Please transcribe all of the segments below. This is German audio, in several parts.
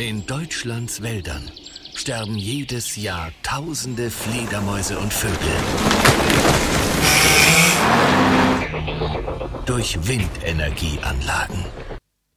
In Deutschlands Wäldern sterben jedes Jahr tausende Fledermäuse und Vögel. Durch Windenergieanlagen.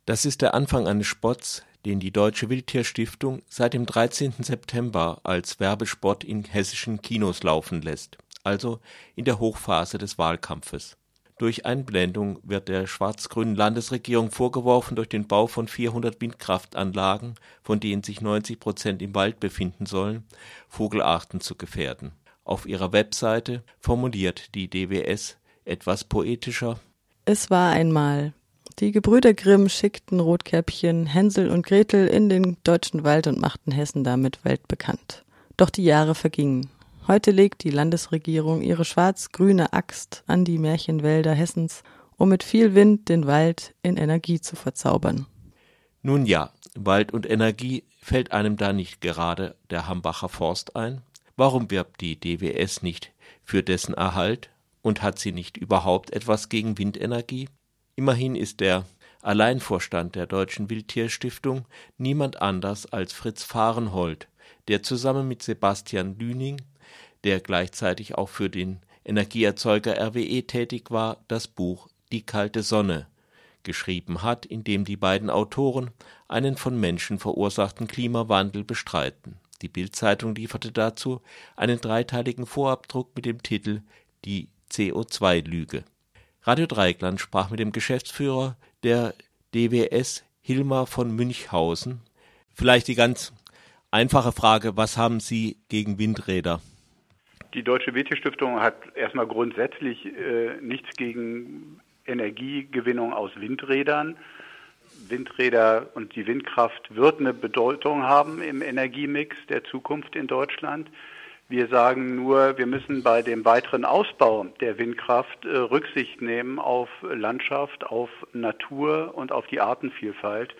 Das ist der Anfang eines Spots, den die Deutsche Wildtierstiftung seit dem 13. September als Werbespot in hessischen Kinos laufen lässt, also in der Hochphase des Wahlkampfes. Durch Einblendung wird der schwarz-grünen Landesregierung vorgeworfen, durch den Bau von 400 Windkraftanlagen, von denen sich 90 Prozent im Wald befinden sollen, Vogelarten zu gefährden. Auf ihrer Webseite formuliert die DWS etwas poetischer. Es war einmal. Die Gebrüder Grimm schickten Rotkäppchen, Hänsel und Gretel in den deutschen Wald und machten Hessen damit weltbekannt. Doch die Jahre vergingen. Heute legt die Landesregierung ihre schwarz-grüne Axt an die Märchenwälder Hessens, um mit viel Wind den Wald in Energie zu verzaubern. Nun ja, Wald und Energie fällt einem da nicht gerade der Hambacher Forst ein? Warum wirbt die DWS nicht für dessen Erhalt und hat sie nicht überhaupt etwas gegen Windenergie? Immerhin ist der Alleinvorstand der Deutschen Wildtierstiftung niemand anders als Fritz Fahrenhold, der zusammen mit Sebastian Lüning der gleichzeitig auch für den Energieerzeuger RWE tätig war, das Buch Die kalte Sonne geschrieben hat, in dem die beiden Autoren einen von Menschen verursachten Klimawandel bestreiten. Die Bildzeitung lieferte dazu einen dreiteiligen Vorabdruck mit dem Titel Die CO2-Lüge. Radio Dreigland sprach mit dem Geschäftsführer der DWS Hilmar von Münchhausen. Vielleicht die ganz einfache Frage, was haben Sie gegen Windräder? Die Deutsche WT-Stiftung hat erstmal grundsätzlich äh, nichts gegen Energiegewinnung aus Windrädern. Windräder und die Windkraft wird eine Bedeutung haben im Energiemix der Zukunft in Deutschland. Wir sagen nur, wir müssen bei dem weiteren Ausbau der Windkraft äh, Rücksicht nehmen auf Landschaft, auf Natur und auf die Artenvielfalt.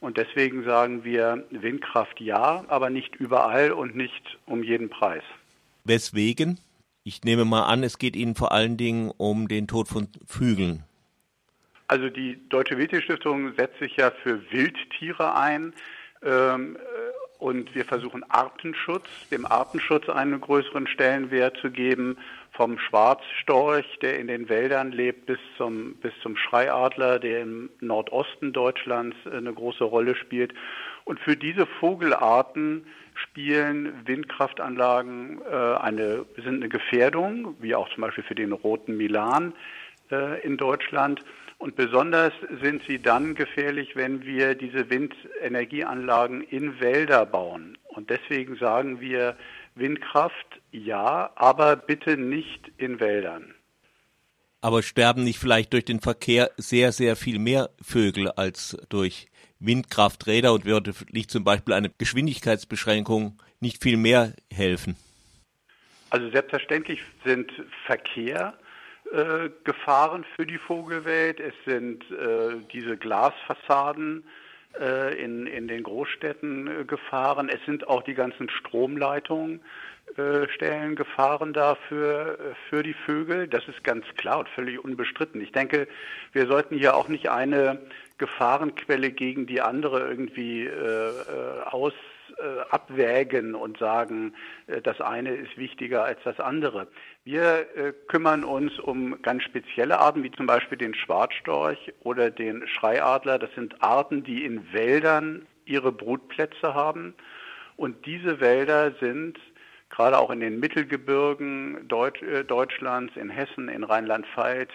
Und deswegen sagen wir Windkraft ja, aber nicht überall und nicht um jeden Preis. Weswegen? Ich nehme mal an, es geht Ihnen vor allen Dingen um den Tod von Vögeln. Also die Deutsche Wildtierstiftung setzt sich ja für Wildtiere ein ähm, und wir versuchen Artenschutz, dem Artenschutz einen größeren Stellenwert zu geben, vom Schwarzstorch, der in den Wäldern lebt, bis zum, bis zum Schreiadler, der im Nordosten Deutschlands eine große Rolle spielt. Und für diese Vogelarten spielen Windkraftanlagen äh, eine, sind eine Gefährdung, wie auch zum Beispiel für den roten Milan äh, in Deutschland. Und besonders sind sie dann gefährlich, wenn wir diese Windenergieanlagen in Wälder bauen. Und deswegen sagen wir Windkraft ja, aber bitte nicht in Wäldern. Aber sterben nicht vielleicht durch den Verkehr sehr, sehr viel mehr Vögel als durch Windkrafträder und würde nicht zum Beispiel eine Geschwindigkeitsbeschränkung nicht viel mehr helfen? Also selbstverständlich sind Verkehr äh, Gefahren für die Vogelwelt. Es sind äh, diese Glasfassaden in, in den Großstädten äh, Gefahren. Es sind auch die ganzen Stromleitungen äh, stellen Gefahren dar für, für die Vögel. Das ist ganz klar und völlig unbestritten. Ich denke, wir sollten hier auch nicht eine Gefahrenquelle gegen die andere irgendwie äh, äh, aus äh, abwägen und sagen, äh, das eine ist wichtiger als das andere. Wir äh, kümmern uns um ganz spezielle Arten, wie zum Beispiel den Schwarzstorch oder den Schreiadler. Das sind Arten, die in Wäldern ihre Brutplätze haben. Und diese Wälder sind gerade auch in den Mittelgebirgen Deutsch, äh, Deutschlands, in Hessen, in Rheinland-Pfalz,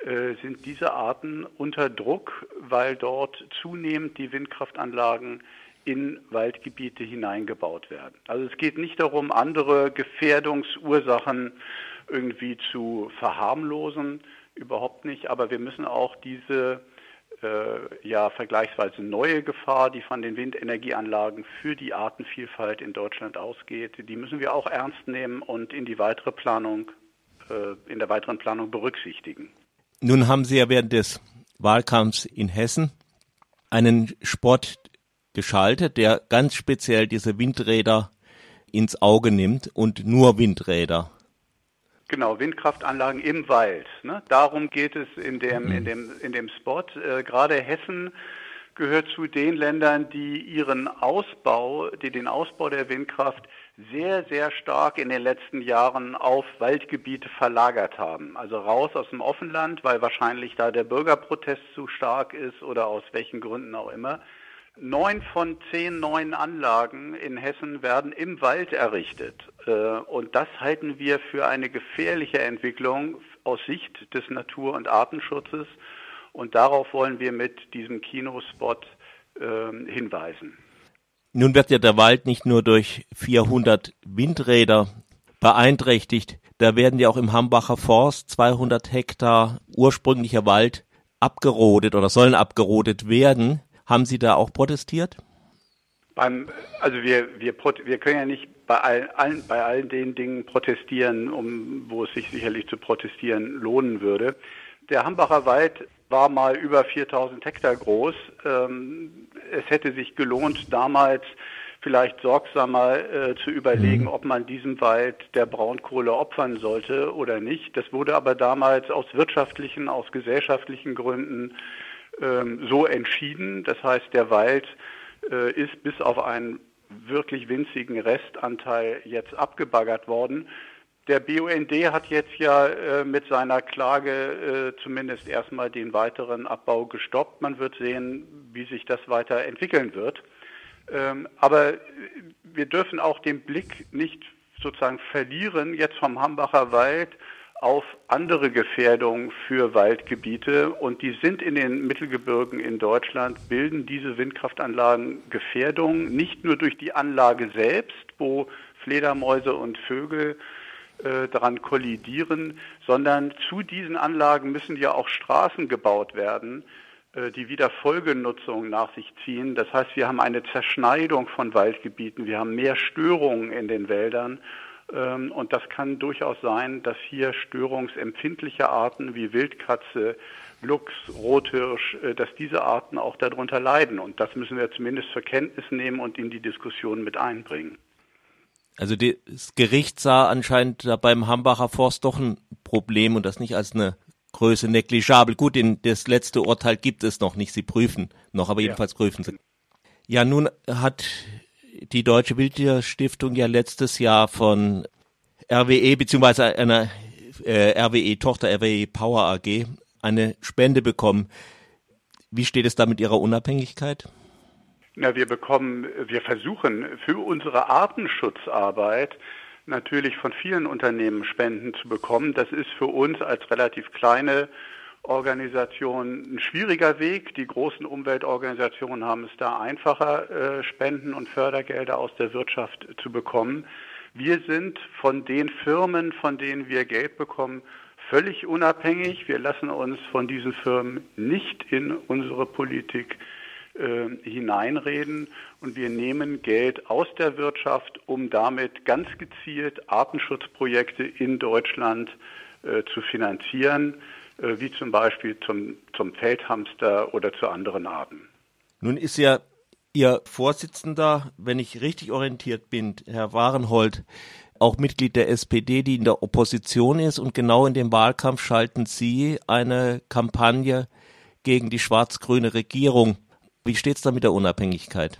äh, sind diese Arten unter Druck, weil dort zunehmend die Windkraftanlagen in Waldgebiete hineingebaut werden. Also es geht nicht darum, andere Gefährdungsursachen irgendwie zu verharmlosen, überhaupt nicht, aber wir müssen auch diese äh, ja vergleichsweise neue Gefahr, die von den Windenergieanlagen für die Artenvielfalt in Deutschland ausgeht, die müssen wir auch ernst nehmen und in die weitere Planung, äh, in der weiteren Planung berücksichtigen. Nun haben Sie ja während des Wahlkampfs in Hessen einen Sport geschaltet, der ganz speziell diese Windräder ins Auge nimmt und nur Windräder. Genau, Windkraftanlagen im Wald. Ne? Darum geht es in dem, mhm. in dem, in dem Spot. Äh, gerade Hessen gehört zu den Ländern, die ihren Ausbau, die den Ausbau der Windkraft sehr, sehr stark in den letzten Jahren auf Waldgebiete verlagert haben. Also raus aus dem Offenland, weil wahrscheinlich da der Bürgerprotest zu stark ist oder aus welchen Gründen auch immer. Neun von zehn neuen Anlagen in Hessen werden im Wald errichtet. Äh, und das halten wir für eine gefährliche Entwicklung aus Sicht des Natur- und Artenschutzes. Und darauf wollen wir mit diesem Kinospot äh, hinweisen. Nun wird ja der Wald nicht nur durch 400 Windräder beeinträchtigt, da werden ja auch im Hambacher Forst 200 Hektar ursprünglicher Wald abgerodet oder sollen abgerodet werden. Haben Sie da auch protestiert? Beim, also wir, wir, wir können ja nicht bei allen, bei all den Dingen protestieren, um, wo es sich sicherlich zu protestieren lohnen würde. Der Hambacher Wald war mal über 4000 Hektar groß. Ähm, es hätte sich gelohnt, damals vielleicht sorgsamer äh, zu überlegen, mhm. ob man diesen Wald der Braunkohle opfern sollte oder nicht. Das wurde aber damals aus wirtschaftlichen, aus gesellschaftlichen Gründen ähm, so entschieden. Das heißt, der Wald äh, ist bis auf einen wirklich winzigen Restanteil jetzt abgebaggert worden. Der BUND hat jetzt ja äh, mit seiner Klage äh, zumindest erstmal den weiteren Abbau gestoppt. Man wird sehen, wie sich das weiter entwickeln wird. Ähm, aber wir dürfen auch den Blick nicht sozusagen verlieren, jetzt vom Hambacher Wald auf andere Gefährdungen für Waldgebiete. Und die sind in den Mittelgebirgen in Deutschland, bilden diese Windkraftanlagen Gefährdungen, nicht nur durch die Anlage selbst, wo Fledermäuse und Vögel äh, daran kollidieren, sondern zu diesen Anlagen müssen ja auch Straßen gebaut werden, äh, die wieder Folgenutzung nach sich ziehen. Das heißt, wir haben eine Zerschneidung von Waldgebieten, wir haben mehr Störungen in den Wäldern. Ähm, und das kann durchaus sein, dass hier störungsempfindliche Arten wie Wildkatze, Luchs, Rothirsch, äh, dass diese Arten auch darunter leiden. Und das müssen wir zumindest zur Kenntnis nehmen und in die Diskussion mit einbringen. Also das Gericht sah anscheinend beim Hambacher Forst doch ein Problem und das nicht als eine Größe negligible. Gut, in das letzte Urteil gibt es noch nicht. Sie prüfen noch, aber jedenfalls ja. prüfen sie. Ja, nun hat die Deutsche Wildtierstiftung ja letztes Jahr von RWE beziehungsweise einer äh, RWE Tochter RWE Power AG eine Spende bekommen. Wie steht es da mit Ihrer Unabhängigkeit? Na, wir bekommen, wir versuchen für unsere Artenschutzarbeit natürlich von vielen Unternehmen Spenden zu bekommen. Das ist für uns als relativ kleine Organisation ein schwieriger Weg. Die großen Umweltorganisationen haben es da einfacher, äh, Spenden und Fördergelder aus der Wirtschaft zu bekommen. Wir sind von den Firmen, von denen wir Geld bekommen, völlig unabhängig. Wir lassen uns von diesen Firmen nicht in unsere Politik äh, hineinreden und wir nehmen Geld aus der Wirtschaft, um damit ganz gezielt Artenschutzprojekte in Deutschland äh, zu finanzieren, wie zum Beispiel zum, zum Feldhamster oder zu anderen Arten. Nun ist ja Ihr Vorsitzender, wenn ich richtig orientiert bin, Herr Warenhold, auch Mitglied der SPD, die in der Opposition ist und genau in dem Wahlkampf schalten Sie eine Kampagne gegen die schwarz-grüne Regierung. Wie steht es da mit der Unabhängigkeit?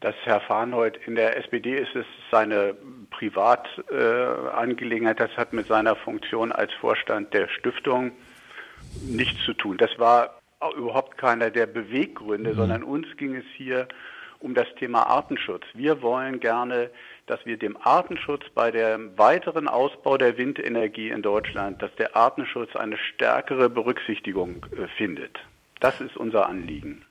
Das Herr Farnhold in der SPD ist es seine Privatangelegenheit. Das hat mit seiner Funktion als Vorstand der Stiftung nichts zu tun. Das war überhaupt keiner der Beweggründe, mhm. sondern uns ging es hier um das Thema Artenschutz. Wir wollen gerne, dass wir dem Artenschutz bei dem weiteren Ausbau der Windenergie in Deutschland, dass der Artenschutz eine stärkere Berücksichtigung äh, findet. Das ist unser Anliegen.